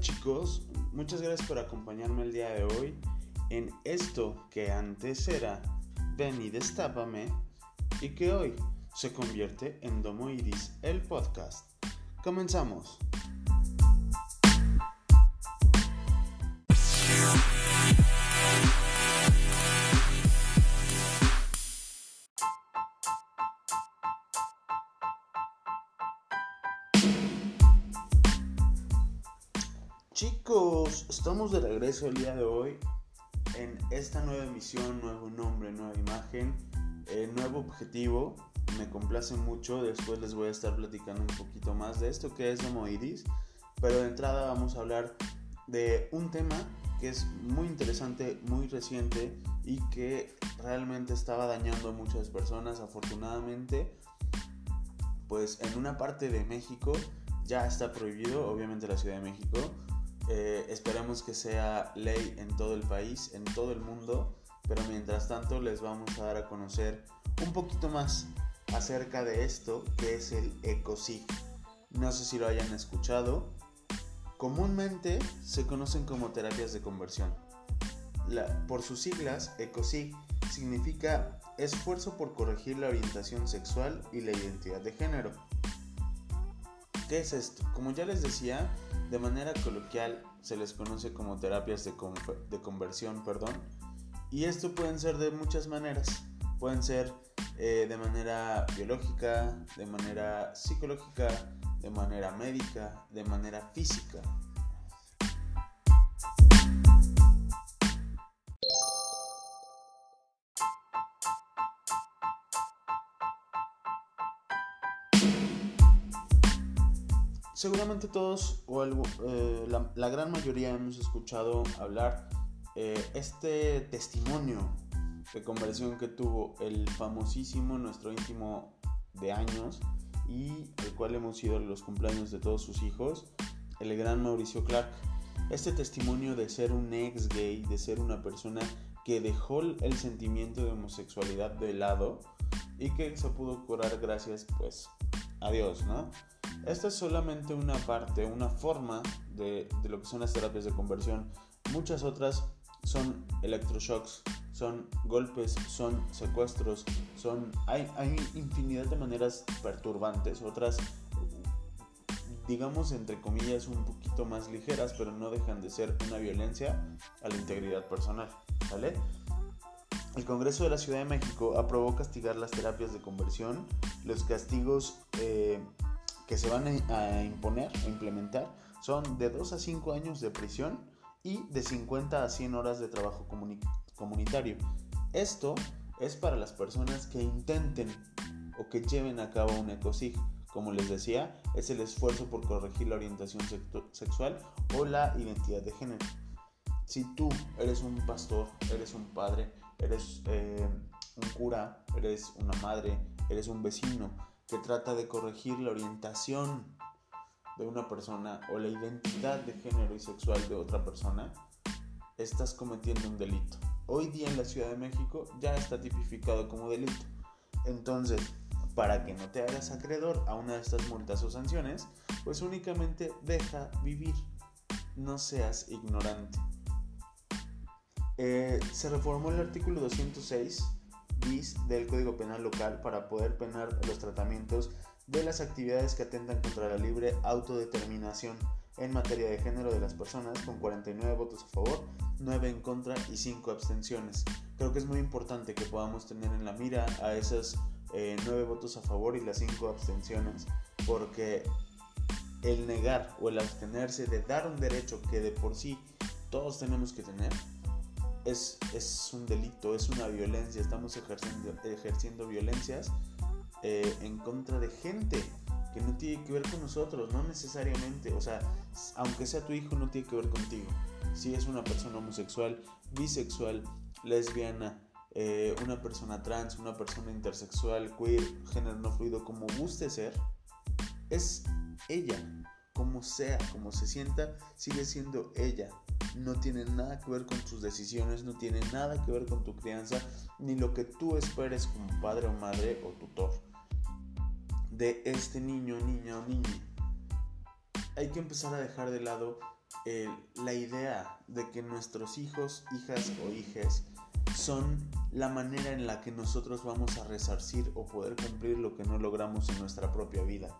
chicos? Muchas gracias por acompañarme el día de hoy en esto que antes era Ven y Destápame y que hoy se convierte en Domo Iris, el podcast. Comenzamos. Chicos, estamos de regreso el día de hoy en esta nueva emisión, nuevo nombre, nueva imagen, eh, nuevo objetivo. Me complace mucho, después les voy a estar platicando un poquito más de esto que es Homoiris, pero de entrada vamos a hablar de un tema que es muy interesante, muy reciente y que realmente estaba dañando a muchas personas. Afortunadamente, pues en una parte de México ya está prohibido, obviamente la Ciudad de México, eh, esperemos que sea ley en todo el país, en todo el mundo, pero mientras tanto les vamos a dar a conocer un poquito más acerca de esto que es el ECOSIG. No sé si lo hayan escuchado. Comúnmente se conocen como terapias de conversión. por sus siglas, ECOSIG significa esfuerzo por corregir la orientación sexual y la identidad de género. ¿Qué es esto? Como ya les decía, de manera coloquial se les conoce como terapias de, conversión, perdón. Y esto pueden ser de muchas maneras. Pueden ser eh, de manera biológica, de manera psicológica, de manera médica, de manera física. Seguramente todos o eh, la, gran mayoría hemos escuchado hablar eh, este testimonio de conversión que tuvo el famosísimo, nuestro íntimo de años y el cual hemos ido a los cumpleaños de todos sus hijos, el gran Mauricio Clark. Este testimonio de ser un ex gay, de ser una persona que dejó el sentimiento de homosexualidad de lado y que se pudo curar gracias pues a Dios, ¿no? Esta es solamente una parte, una forma de, lo que son las terapias de conversión. Muchas otras son electroshocks, son golpes, son secuestros, son hay, hay infinidad de maneras perturbantes, otras digamos entre comillas un poquito más ligeras, pero no dejan de ser una violencia a la integridad personal, ¿vale? El Congreso de la Ciudad de México aprobó castigar las terapias de conversión. Los castigos eh, que se van a imponer o implementar son de 2 a 5 años de prisión y de 50 a 100 horas de trabajo comunitario. Esto es para las personas que intenten o que lleven a cabo un ecosig. Como les decía, es el esfuerzo por corregir la orientación sexual o la identidad de género. Si tú eres un pastor, eres un padre, eres eh, un cura, eres una madre, eres un vecino, que trata de corregir la orientación de una persona o la identidad de género y sexual de otra persona, estás cometiendo un delito. Hoy día en la Ciudad de México ya está tipificado como delito. Entonces, para que no te hagas acreedor a una de estas multas o sanciones, pues únicamente deja vivir. No seas ignorante. Eh, se reformó el artículo 206 del Código Penal local para poder penar los tratamientos de las actividades que atentan contra la libre autodeterminación en materia de género de las personas, con 49 votos a favor, 9 en contra y 5 abstenciones. Creo que es muy importante que podamos tener en la mira a esos 9 eh, votos a favor y las 5 abstenciones, porque el negar o el abstenerse de dar un derecho que de por sí todos tenemos que tener, es, un delito, es una violencia, estamos ejerciendo, ejerciendo violencias eh, en contra de gente que no tiene que ver con nosotros, no necesariamente, o sea, aunque sea tu hijo, no tiene que ver contigo. Si es una persona homosexual, bisexual, lesbiana, eh, una persona trans, una persona intersexual, queer, género no fluido, como guste ser, es ella, como sea, como se sienta, sigue siendo ella no tiene nada que ver con tus decisiones, no tiene nada que ver con tu crianza, ni lo que tú esperes como padre o madre o tutor de este niño, niña o niña. Hay que empezar a dejar de lado la idea de que nuestros hijos, hijas o hijes son la manera en la que nosotros vamos a resarcir o poder cumplir lo que no logramos en nuestra propia vida.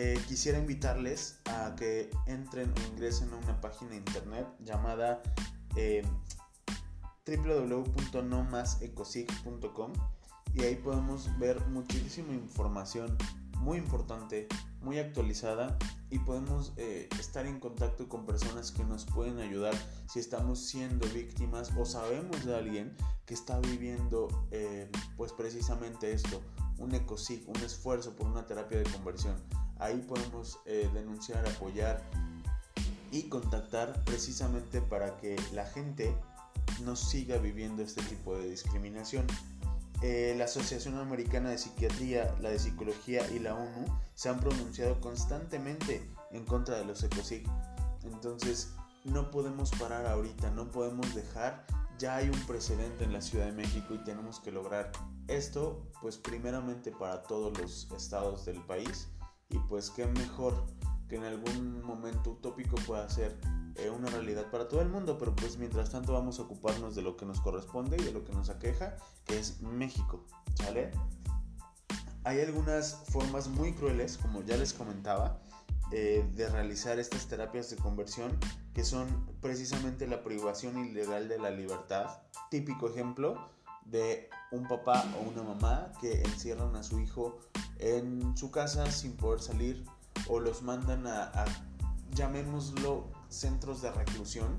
Eh, quisiera invitarles a que entren o ingresen a una página de internet llamada eh, www.nomasecosig.com y ahí podemos ver muchísima información muy importante, muy actualizada y podemos eh, estar en contacto con personas que nos pueden ayudar si estamos siendo víctimas o sabemos de alguien que está viviendo pues precisamente esto, un ecosig, un esfuerzo por una terapia de conversión. Ahí podemos eh, denunciar, apoyar y contactar precisamente para que la gente no siga viviendo este tipo de discriminación. Eh, la Asociación Americana de Psiquiatría, la de Psicología y la ONU se han pronunciado constantemente en contra de los ecosig. Entonces no podemos parar ahorita, no podemos dejar. Ya hay un precedente en la Ciudad de México y tenemos que lograr esto, pues primeramente para todos los estados del país y pues qué mejor que en algún momento utópico pueda ser eh, una realidad para todo el mundo, pero pues mientras tanto vamos a ocuparnos de lo que nos corresponde y de lo que nos aqueja, que es México, ¿vale? Hay algunas formas muy crueles, como ya les comentaba, eh, de realizar estas terapias de conversión, que son precisamente la privación ilegal de la libertad. Típico ejemplo de un papá o una mamá que encierran a su hijo en su casa sin poder salir o los mandan a, llamémoslo centros de reclusión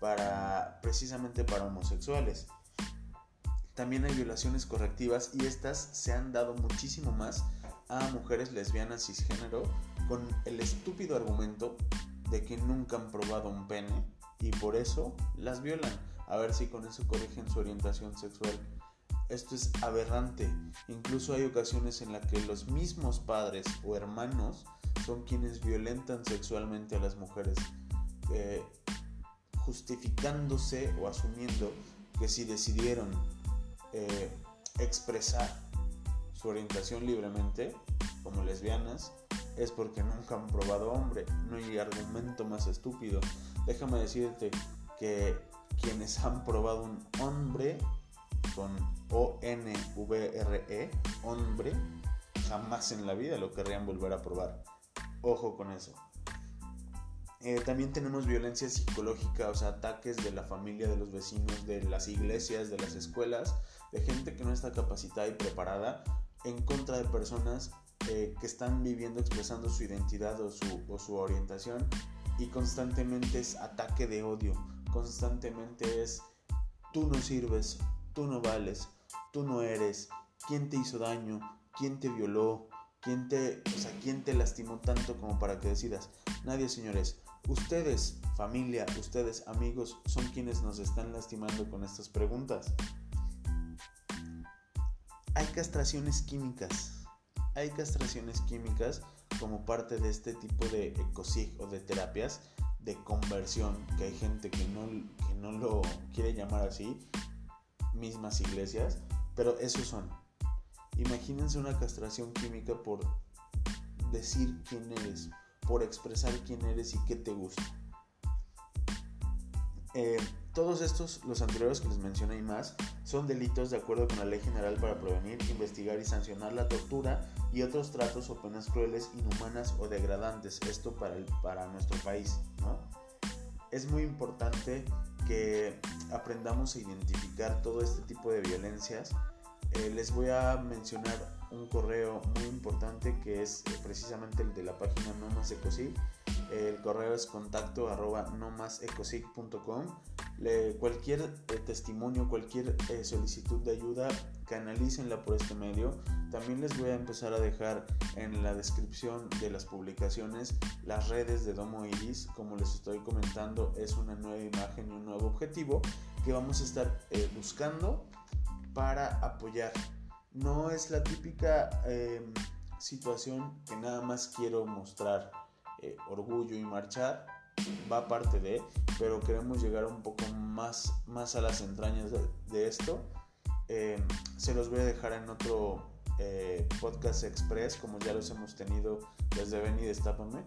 para precisamente para homosexuales. También hay violaciones correctivas y estas se han dado muchísimo más a mujeres lesbianas cisgénero con el estúpido argumento de que nunca han probado un pene y por eso las violan. A ver si con eso corrigen su orientación sexual. Esto es aberrante. Incluso hay ocasiones en las que los mismos padres o hermanos son quienes violentan sexualmente a las mujeres, eh, justificándose o asumiendo que si decidieron eh, expresar su orientación libremente, como lesbianas, es porque nunca han probado hombre. No hay argumento más estúpido. Déjame decirte que quienes han probado un hombre con O-N-V-R-E, hombre, jamás en la vida lo querrían volver a probar. Ojo con eso. Eh, también tenemos violencia psicológica, o sea, ataques de la familia, de los vecinos, de las iglesias, de las escuelas, de gente que no está capacitada y preparada en contra de personas eh, que están viviendo, expresando su identidad o su, o su orientación y constantemente es ataque de odio, constantemente es tú no sirves, tú no vales, tú no eres, quién te hizo daño, quién te violó, quién te, o quién te lastimó tanto como para que decidas. Nadie, señores. Ustedes, familia, ustedes, amigos, son quienes nos están lastimando con estas preguntas. Hay castraciones químicas. Hay castraciones químicas como parte de este tipo de ecosig o de terapias de conversión, que hay gente que no, que no lo quiere llamar así, mismas iglesias, pero esos son. Imagínense una castración química por decir quién eres, por expresar quién eres y qué te gusta. Eh, todos estos, los anteriores que les mencioné y más, son delitos de acuerdo con la Ley General para prevenir, investigar y sancionar la tortura y otros tratos o penas crueles, inhumanas o degradantes. Esto para, el, para nuestro país. ¿no? Es muy importante que aprendamos a identificar todo este tipo de violencias. Eh, les voy a mencionar un correo muy importante que es eh, precisamente el de la página No Más Ecosig. El correo es contacto arroba nomasecosig.com. Cualquier eh, testimonio, cualquier eh, solicitud de ayuda, canalícenla por este medio. También les voy a empezar a dejar en la descripción de las publicaciones las redes de Domo Iris. Como les estoy comentando, es una nueva imagen y un nuevo objetivo que vamos a estar buscando para apoyar no es la típica em, situación que nada más quiero mostrar eh, orgullo y marchar, va parte de, pero queremos llegar un poco más, más a las entrañas de, esto. Em, se los voy a dejar en otro eh, podcast express, como ya los hemos tenido desde Ven y Destápame.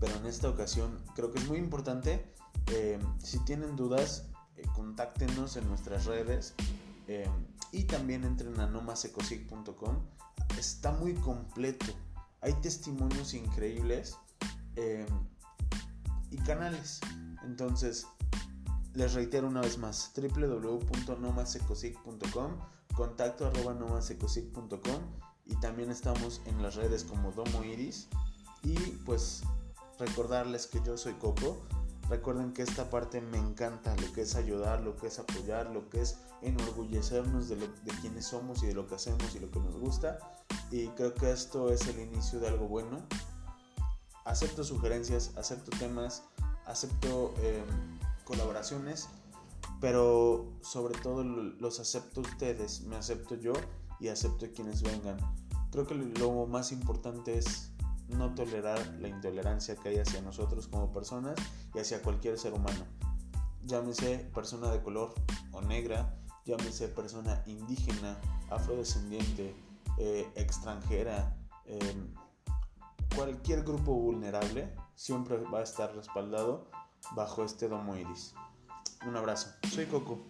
pero en esta ocasión creo que es muy importante. Eh, si tienen dudas, eh, contáctenos en nuestras redes eh, y también entren a nomasecosic.com. Está muy completo. Hay testimonios increíbles y canales. Entonces, les reitero una vez más, www.nomasecosic.com, contacto arroba y también estamos en las redes como Domo Iris y pues recordarles que yo soy Coco. Recuerden que esta parte me encanta, lo que es ayudar, lo que es apoyar, lo que es enorgullecernos de, lo, de quienes somos y de lo que hacemos y lo que nos gusta. Y creo que esto es el inicio de algo bueno. Acepto sugerencias, acepto temas, acepto em, colaboraciones, pero sobre todo los acepto ustedes, me acepto yo y acepto quienes vengan. Creo que lo más importante es no tolerar la intolerancia que hay hacia nosotros como personas y hacia cualquier ser humano. Llámese persona de color o negra, llámese persona indígena, afrodescendiente, eh, extranjera, em, cualquier grupo vulnerable siempre va a estar respaldado bajo este domo iris. Un abrazo, soy Coco.